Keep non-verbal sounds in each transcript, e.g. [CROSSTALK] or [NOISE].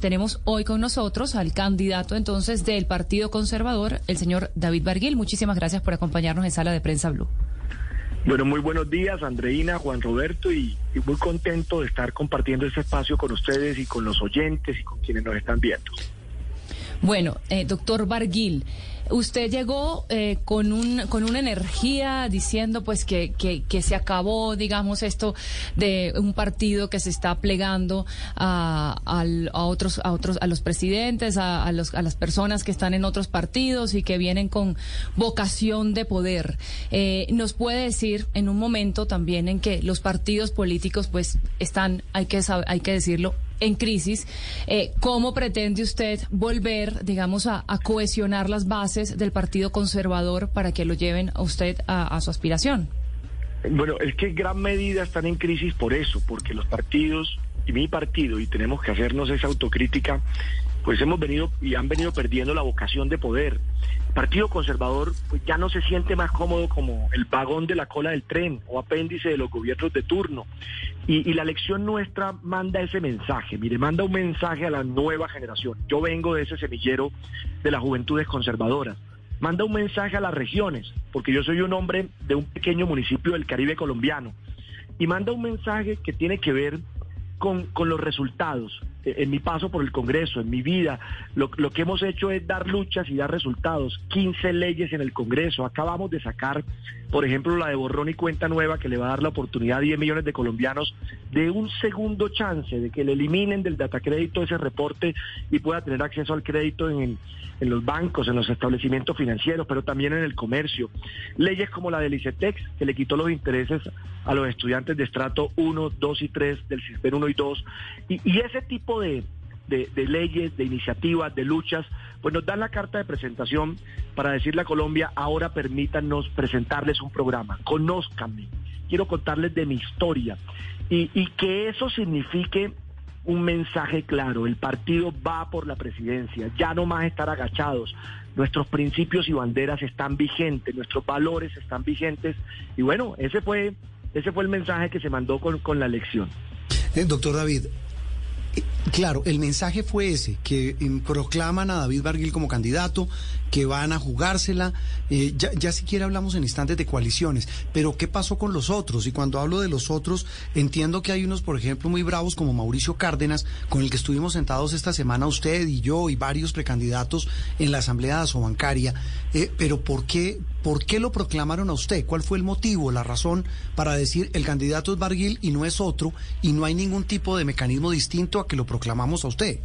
Tenemos hoy con nosotros al candidato entonces del Partido Conservador, el señor David Barguil. Muchísimas gracias por acompañarnos en Sala de Prensa Blue. Bueno, muy buenos días, Andreina, Juan Roberto, y, y, muy contento de estar compartiendo este espacio con ustedes y con los oyentes y con quienes nos están viendo. Bueno, eh, doctor Barguil, usted llegó eh, con, un, con una energía diciendo pues que, que, se acabó, digamos, esto de un partido que se está plegando a, a, a otros, a otros, a los presidentes, a, a, los, a las personas que están en otros partidos y que vienen con vocación de poder. Eh, nos puede decir en un momento también en que los partidos políticos pues están, hay que, hay que decirlo, en crisis, eh, ¿cómo pretende usted volver, digamos, a, cohesionar las bases del Partido Conservador para que lo lleven a usted a, a, su aspiración? Bueno, es que en gran medida están en crisis por eso, porque los partidos y mi partido, y tenemos que hacernos esa autocrítica, pues hemos venido y han venido perdiendo la vocación de poder. El Partido Conservador pues ya no se siente más cómodo como el vagón de la cola del tren o apéndice de los gobiernos de turno. Y, y, la elección nuestra manda ese mensaje, mire, manda un mensaje a la nueva generación. Yo vengo de ese semillero de las juventudes conservadoras. Manda un mensaje a las regiones, porque yo soy un hombre de un pequeño municipio del Caribe colombiano. Y manda un mensaje que tiene que ver con, con los resultados. En mi paso por el Congreso, en mi vida, lo, lo, que hemos hecho es dar luchas y dar resultados. 15 leyes en el Congreso. Acabamos de sacar, por ejemplo, la de borrón y cuenta nueva que le va a dar la oportunidad a 10 millones de colombianos de un segundo chance, de que le eliminen del datacrédito ese reporte y pueda tener acceso al crédito en, los bancos, en los establecimientos financieros, pero también en el comercio. Leyes como la del ICETEX, que le quitó los intereses a los estudiantes de estrato 1, 2 y 3 del sistema 1 y 2. Y, y ese tipo de, leyes, de iniciativas, de luchas, pues nos dan la carta de presentación para decirle a Colombia, ahora permítanos presentarles un programa, conózcanme, quiero contarles de mi historia. Y, y que eso signifique un mensaje claro, el partido va por la presidencia, ya no más estar agachados, nuestros principios y banderas están vigentes, nuestros valores están vigentes. Y bueno, ese fue, ese fue el mensaje que se mandó con, con la elección. Eh, doctor David, Claro, el mensaje fue ese, que eh, proclaman a David Barguil como candidato, que van a jugársela. Eh, ya, ya siquiera hablamos en instantes de coaliciones, pero ¿qué pasó con los otros? Y cuando hablo de los otros, entiendo que hay unos, por ejemplo, muy bravos como Mauricio Cárdenas, con el que estuvimos sentados esta semana usted y yo y varios precandidatos en la Asamblea Asobancaria. Eh, pero ¿por qué, ¿por qué lo proclamaron a usted? ¿Cuál fue el motivo, la razón para decir el candidato es Barguil y no es otro y no hay ningún tipo de mecanismo distinto a que lo proclamamos a usted?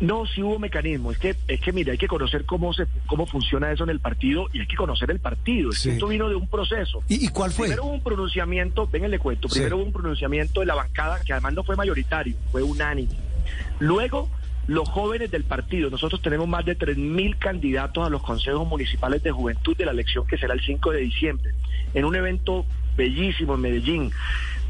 No, sí hubo mecanismo. Es que, es que mire, hay que conocer cómo se, cómo funciona eso en el partido y hay que conocer el partido. Sí. esto vino de un proceso. ¿Y, y cuál fue? Primero hubo un pronunciamiento, le cuento. Primero sí. hubo un pronunciamiento de la bancada que además no fue mayoritario, fue unánime. Luego, los jóvenes del partido. Nosotros tenemos más de 3.000 candidatos a los consejos municipales de juventud de la elección que será el 5 de diciembre, en un evento bellísimo en Medellín.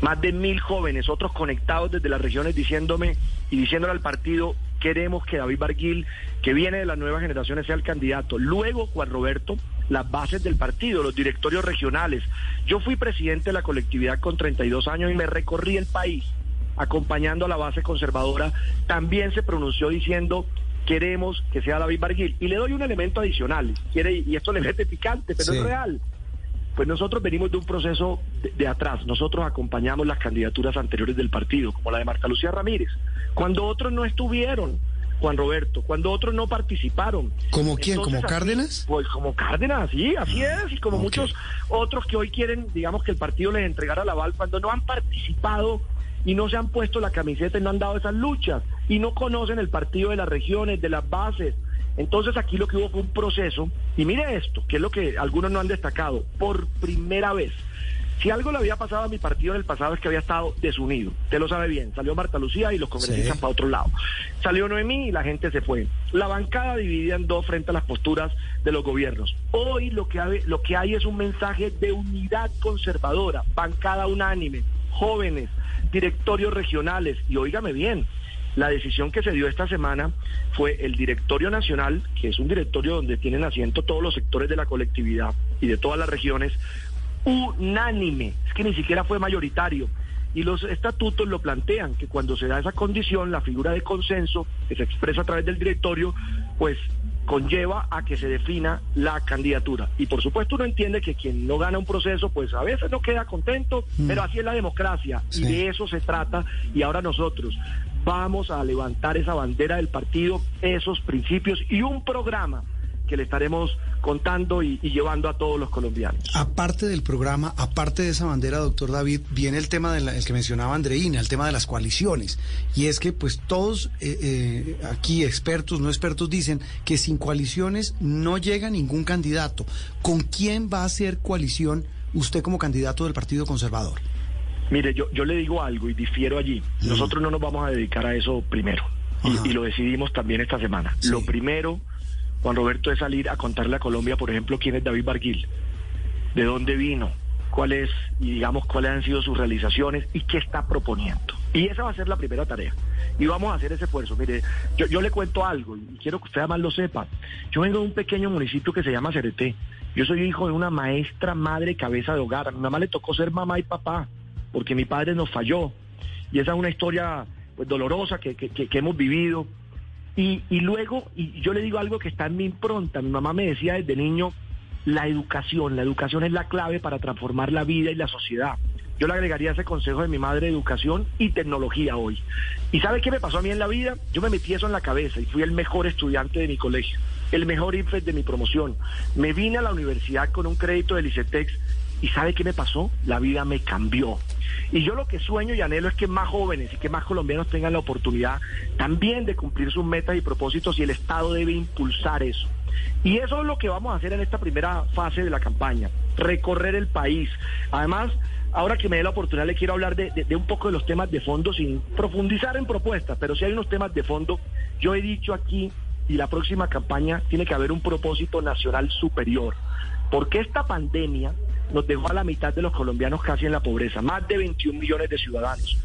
Más de mil jóvenes, otros conectados desde las regiones diciéndome y diciéndole al partido, queremos que David Barguil, que viene de las nuevas generaciones, sea el candidato. Luego, Juan Roberto, las bases del partido, los directorios regionales. Yo fui presidente de la colectividad con 32 años y me recorrí el país acompañando a la base conservadora. También se pronunció diciendo queremos que sea David Barguil. Y le doy un elemento adicional, quiere, y esto le mete picante, pero sí. es real. Pues nosotros venimos de un proceso de, de, atrás. Nosotros acompañamos las candidaturas anteriores del partido, como la de Marta Lucía Ramírez, cuando otros no estuvieron. Juan Roberto, cuando otros no participaron. ¿Como quién? ¿Como Cárdenas? Pues como Cárdenas, sí, así es, y como okay. muchos otros que hoy quieren, digamos, que el partido les entregara la aval cuando no han participado y no se han puesto la camiseta y no han dado esas luchas y no conocen el partido de las regiones, de las bases. Entonces aquí lo que hubo fue un proceso, y mire esto, que es lo que algunos no han destacado, por primera vez. Si algo le había pasado a mi partido en el pasado es que había estado desunido. Usted lo sabe bien. Salió Marta Lucía y los congresistas sí. para otro lado. Salió Noemí y la gente se fue. La bancada dividida en dos frente a las posturas de los gobiernos. Hoy lo que hay, lo que hay es un mensaje de unidad conservadora, bancada unánime, jóvenes, directorios regionales. Y óigame bien, la decisión que se dio esta semana fue el directorio nacional, que es un directorio donde tienen asiento todos los sectores de la colectividad y de todas las regiones, unánime, es que ni siquiera fue mayoritario. Y los estatutos lo plantean, que cuando se da esa condición, la figura de consenso que se expresa a través del directorio, pues conlleva a que se defina la candidatura. Y por supuesto uno entiende que quien no gana un proceso, pues a veces no queda contento, mm. pero así es la democracia y de eso se trata. Y ahora nosotros vamos a levantar esa bandera del partido, esos principios y un programa que le estaremos contando y, llevando a todos los colombianos. Aparte del programa, aparte de esa bandera, doctor David, viene el tema del que mencionaba Andreina, el tema de las coaliciones. Y es que pues todos eh, eh, aquí, expertos, no expertos, dicen que sin coaliciones no llega ningún candidato. ¿Con quién va a hacer coalición usted como candidato del Partido Conservador? Mire, yo, yo le digo algo y difiero allí. Nosotros no nos vamos a dedicar a eso primero. Y, lo decidimos también esta semana. Lo primero Juan Roberto, es salir a contarle a Colombia, por ejemplo, quién es David Barguil, de dónde vino, cuáles, digamos, cuáles han sido sus realizaciones y qué está proponiendo. Y esa va a ser la primera tarea. Y vamos a hacer ese esfuerzo. Mire, yo, le cuento algo y quiero que usted además lo sepa. Yo vengo de un pequeño municipio que se llama Cereté. Yo soy hijo de una maestra madre cabeza de hogar. A mi le tocó ser mamá y papá porque mi padre nos falló. Y esa es una historia pues, dolorosa que hemos vivido. Y, y luego, y yo le digo algo que está en mi impronta, mi mamá me decía desde niño, la educación, la educación es la clave para transformar la vida y la sociedad. Yo le agregaría ese consejo de mi madre, educación y tecnología hoy. ¿Y sabe qué me pasó a mí en la vida? Yo me metí eso en la cabeza y fui el mejor estudiante de mi colegio, el mejor IFES de mi promoción. Me vine a la universidad con un crédito del ICETEX y ¿sabe qué me pasó? La vida me cambió. Y yo lo que sueño y anhelo es que más jóvenes y que más colombianos tengan la oportunidad también de cumplir sus metas y propósitos y el Estado debe impulsar eso. Y eso es lo que vamos a hacer en esta primera fase de la campaña, recorrer el país. Además, ahora que me dé la oportunidad le quiero hablar de, un poco de los temas de fondo sin profundizar en propuestas, pero si hay unos temas de fondo, yo he dicho aquí y la próxima campaña tiene que haber un propósito nacional superior, porque esta pandemia nos dejó a la mitad de los colombianos casi en la pobreza, más de 21 millones de ciudadanos.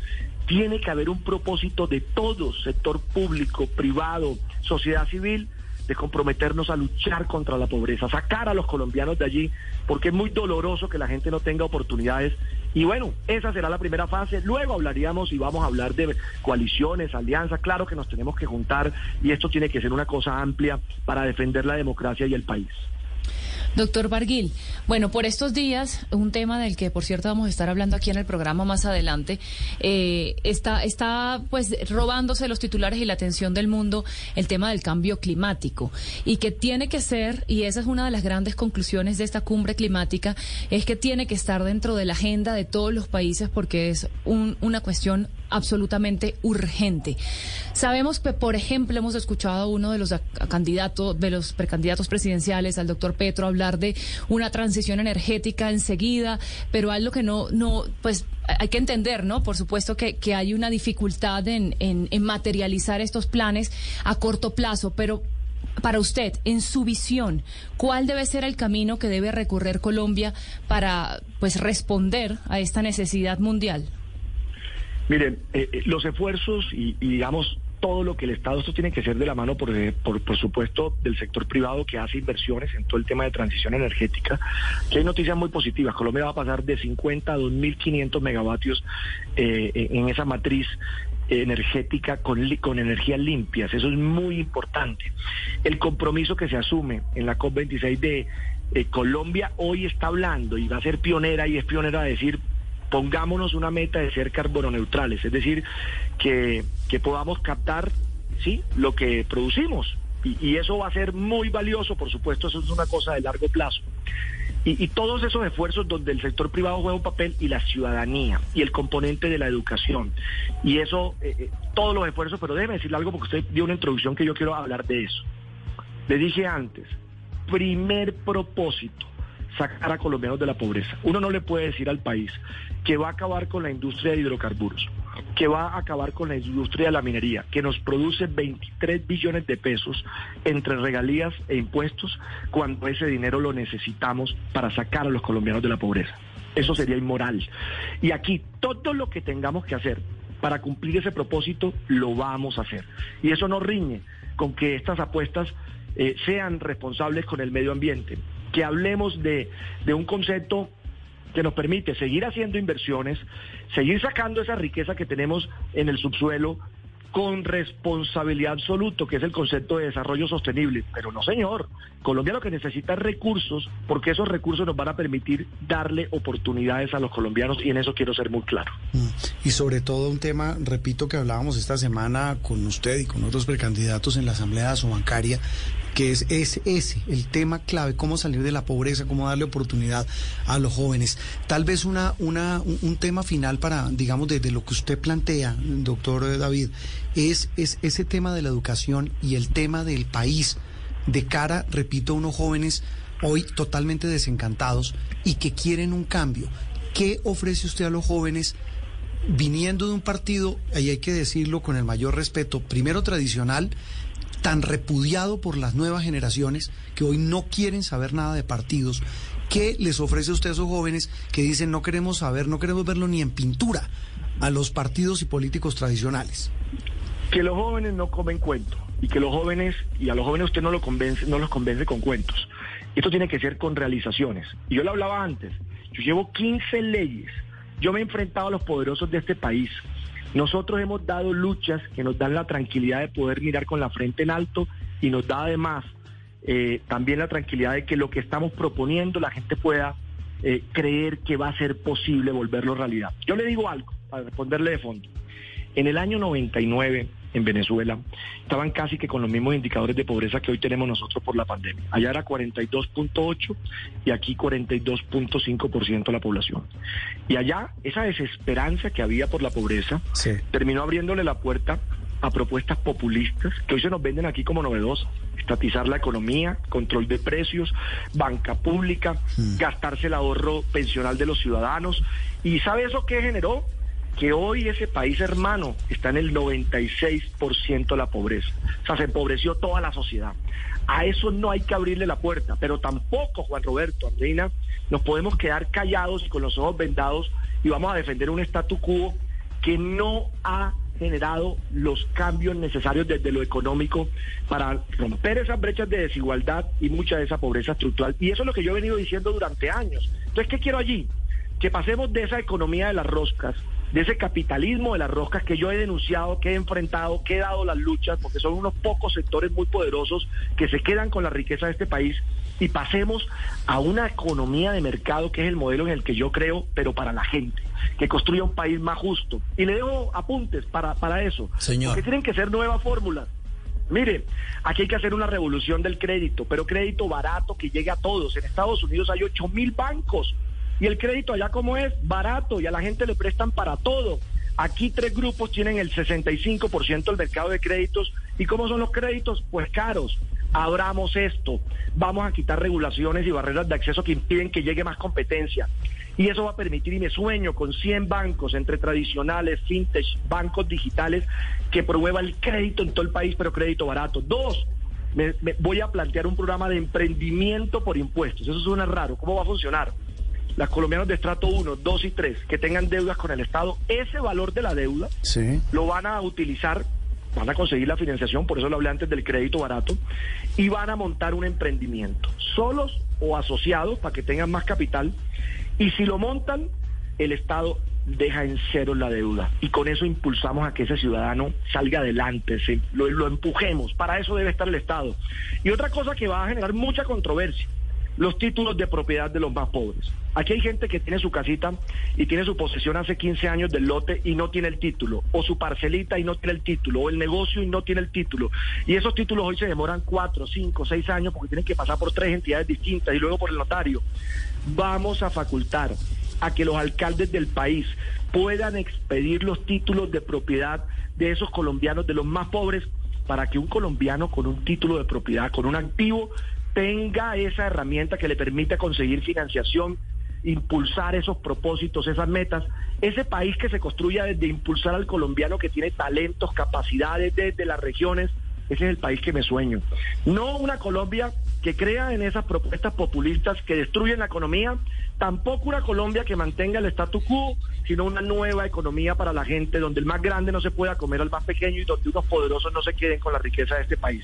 Tiene que haber un propósito de todo, sector público, privado, sociedad civil, de comprometernos a luchar contra la pobreza, sacar a los colombianos de allí, porque es muy doloroso que la gente no tenga oportunidades. Y bueno, esa será la primera fase. Luego hablaríamos y vamos a hablar de coaliciones, alianzas. Claro que nos tenemos que juntar y esto tiene que ser una cosa amplia para defender la democracia y el país. Doctor Barguil, bueno, por estos días, un tema del que, por cierto, vamos a estar hablando aquí en el programa más adelante, eh, está, está pues robándose los titulares y la atención del mundo el tema del cambio climático. Y que tiene que ser, y esa es una de las grandes conclusiones de esta cumbre climática, es que tiene que estar dentro de la agenda de todos los países porque es una cuestión absolutamente urgente. Sabemos que, por ejemplo, hemos escuchado a uno de los candidatos, de los precandidatos presidenciales, al doctor Petro, hablar de una transición energética enseguida, pero algo que no, no, pues hay que entender, ¿no? Por supuesto que, que hay una dificultad en, en, materializar estos planes a corto plazo, pero para usted, en su visión, ¿cuál debe ser el camino que debe recorrer Colombia para pues responder a esta necesidad mundial? Miren, eh, eh, los esfuerzos y, digamos todo lo que el Estado, esto tiene que ser de la mano, por, eh, por, por, supuesto, del sector privado que hace inversiones en todo el tema de transición energética, que hay noticias muy positivas. Colombia va a pasar de 50 a 2.500 megavatios en esa matriz energética con, con energías limpias. Eso es muy importante. El compromiso que se asume en la COP26 de Colombia hoy está hablando y va a ser pionera y es pionera a decir pongámonos una meta de ser carbono neutrales, es decir, que, podamos captar sí lo que producimos. Y, eso va a ser muy valioso, por supuesto, eso es una cosa de largo plazo. Y, todos esos esfuerzos donde el sector privado juega un papel y la ciudadanía y el componente de la educación. Y eso, eh, eh, todos los esfuerzos, pero déjeme decirle algo porque usted dio una introducción que yo quiero hablar de eso. Le dije antes, primer propósito, sacar a colombianos de la pobreza. Uno no le puede decir al país que va a acabar con la industria de hidrocarburos, que va a acabar con la industria de la minería, que nos produce 23 billones de pesos entre regalías e impuestos cuando ese dinero lo necesitamos para sacar a los colombianos de la pobreza. Eso sería inmoral. Y aquí todo lo que tengamos que hacer para cumplir ese propósito lo vamos a hacer. Y eso no riñe con que estas apuestas eh, sean responsables con el medio ambiente que hablemos de, un concepto que nos permite seguir haciendo inversiones, seguir sacando esa riqueza que tenemos en el subsuelo con responsabilidad absoluta, que es el concepto de desarrollo sostenible. Pero no, señor. Colombia lo que necesita es recursos, porque esos recursos nos van a permitir darle oportunidades a los colombianos y en eso quiero ser muy claro. Mm. Y sobre todo un tema, repito, que hablábamos esta semana con usted y con otros precandidatos en la Asamblea Bancaria, que es, es ese, el tema clave, cómo salir de la pobreza, cómo darle oportunidad a los jóvenes. Tal vez una, una, un, tema final para, digamos, desde lo que usted plantea, doctor David, es, es ese tema de la educación y el tema del país de cara, repito, a unos jóvenes hoy totalmente desencantados y que quieren un cambio. ¿Qué ofrece usted a los jóvenes viniendo de un partido, ahí hay que decirlo con el mayor respeto, primero tradicional, tan repudiado por las nuevas generaciones que hoy no quieren saber nada de partidos. ¿Qué les ofrece usted a esos jóvenes que dicen no queremos saber, no queremos verlo ni en pintura a los partidos y políticos tradicionales? Que los jóvenes no comen cuentos y que los jóvenes, y a los jóvenes usted no, lo convence, no los convence con cuentos. Esto tiene que ser con realizaciones. Y yo lo hablaba antes, yo llevo 15 leyes, yo me he enfrentado a los poderosos de este país nosotros hemos dado luchas que nos dan la tranquilidad de poder mirar con la frente en alto y nos da además eh, también la tranquilidad de que lo que estamos proponiendo la gente pueda eh, creer que va a ser posible volverlo realidad. Yo le digo algo para responderle de fondo. En el año 99 en Venezuela estaban casi que con los mismos indicadores de pobreza que hoy tenemos nosotros por la pandemia. Allá era 42.8 y aquí 42.5% la población. Y allá esa desesperanza que había por la pobreza terminó abriéndole la puerta a propuestas populistas que hoy se nos venden aquí como novedosas. Estatizar la economía, control de precios, banca pública, hmm. gastarse el ahorro pensional de los ciudadanos. ¿Y sabe eso qué generó? Que hoy ese país hermano está en el 96% de la pobreza. O sea, se empobreció toda la sociedad. A eso no hay que abrirle la puerta, pero tampoco, Juan Roberto, Andreina, nos podemos quedar callados y con los ojos vendados y vamos a defender un statu quo que no ha generado los cambios necesarios desde lo económico para romper esas brechas de desigualdad y mucha de esa pobreza estructural. Y eso es lo que yo he venido diciendo durante años. Entonces, ¿qué quiero allí? Que pasemos de esa economía de las roscas de ese capitalismo de las roscas que yo he denunciado, que he enfrentado, que he dado las luchas, porque son unos pocos sectores muy poderosos que se quedan con la riqueza de este país, y pasemos a una economía de mercado que es el modelo en el que yo creo, pero para la gente, que construya un país más justo. Y le dejo apuntes para, para eso, Señor. porque tienen que ser nuevas fórmulas. Mire, aquí hay que hacer una revolución del crédito, pero crédito barato que llegue a todos. En Estados Unidos hay 8 mil bancos y el crédito allá como es, barato y a la gente le prestan para todo. Aquí tres grupos tienen el 65% del mercado de créditos. ¿Y cómo son los créditos? Pues caros. Abramos esto. Vamos a quitar regulaciones y barreras de acceso que impiden que llegue más competencia. Y eso va a permitir, y me sueño, con 100 bancos entre tradicionales, fintech, bancos digitales, que promueva el crédito en todo el país, pero crédito barato. Dos, me, voy a plantear un programa de emprendimiento por impuestos. Eso suena raro. ¿Cómo va a funcionar? Las colombianos de estrato 1, 2 y 3 que tengan deudas con el Estado, ese valor de la deuda lo van a utilizar, van a conseguir la financiación, por eso lo hablé antes del crédito barato, y van a montar un emprendimiento, solos o asociados para que tengan más capital, y si lo montan, el Estado deja en cero la deuda y con eso impulsamos a que ese ciudadano salga adelante, lo, lo empujemos, para eso debe estar el Estado. Y otra cosa que va a generar mucha controversia, los títulos de propiedad de los más pobres. Aquí hay gente que tiene su casita y tiene su posesión hace 15 años del lote y no tiene el título, o su parcelita y no tiene el título, o el negocio y no tiene el título. Y esos títulos hoy se demoran 4, 5, 6 años porque tienen que pasar por tres entidades distintas y luego por el notario. Vamos a facultar a que los alcaldes del país puedan expedir los títulos de propiedad de esos colombianos, de los más pobres, para que un colombiano con un título de propiedad, con un activo, tenga esa herramienta que le permite conseguir financiación, impulsar esos propósitos, esas metas, ese país que se construya desde impulsar al colombiano que tiene talentos, capacidades desde las regiones, ese es el país que me sueño. No una Colombia que crea en esas propuestas populistas que destruyen la economía, tampoco una Colombia que mantenga el statu quo, sino una nueva economía para la gente, donde el más grande no se pueda comer al más pequeño y donde unos poderosos no se queden con la riqueza de este país.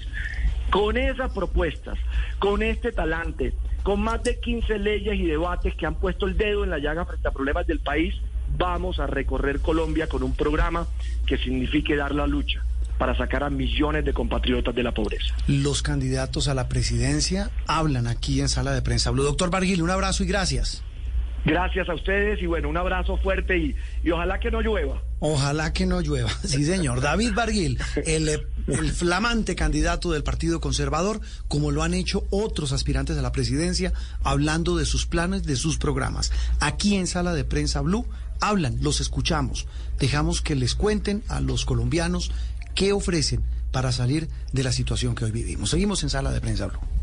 Con esas propuestas, con este talante, con más de 15 leyes y debates que han puesto el dedo en la llaga frente a problemas del país, vamos a recorrer Colombia con un programa que signifique dar la lucha para sacar a millones de compatriotas de la pobreza. Los candidatos a la presidencia hablan aquí en sala de prensa. Doctor Barguil, un abrazo y gracias. Gracias a ustedes y bueno, un abrazo fuerte y, y ojalá que no llueva. Ojalá que no llueva. [LAUGHS] Sí, señor. David Barguil, el, el, flamante candidato del Partido Conservador, como lo han hecho otros aspirantes a la presidencia, hablando de sus planes, de sus programas. Aquí en Sala de Prensa Blue hablan, los escuchamos. Dejamos que les cuenten a los colombianos qué ofrecen para salir de la situación que hoy vivimos. Seguimos en Sala de Prensa Blue.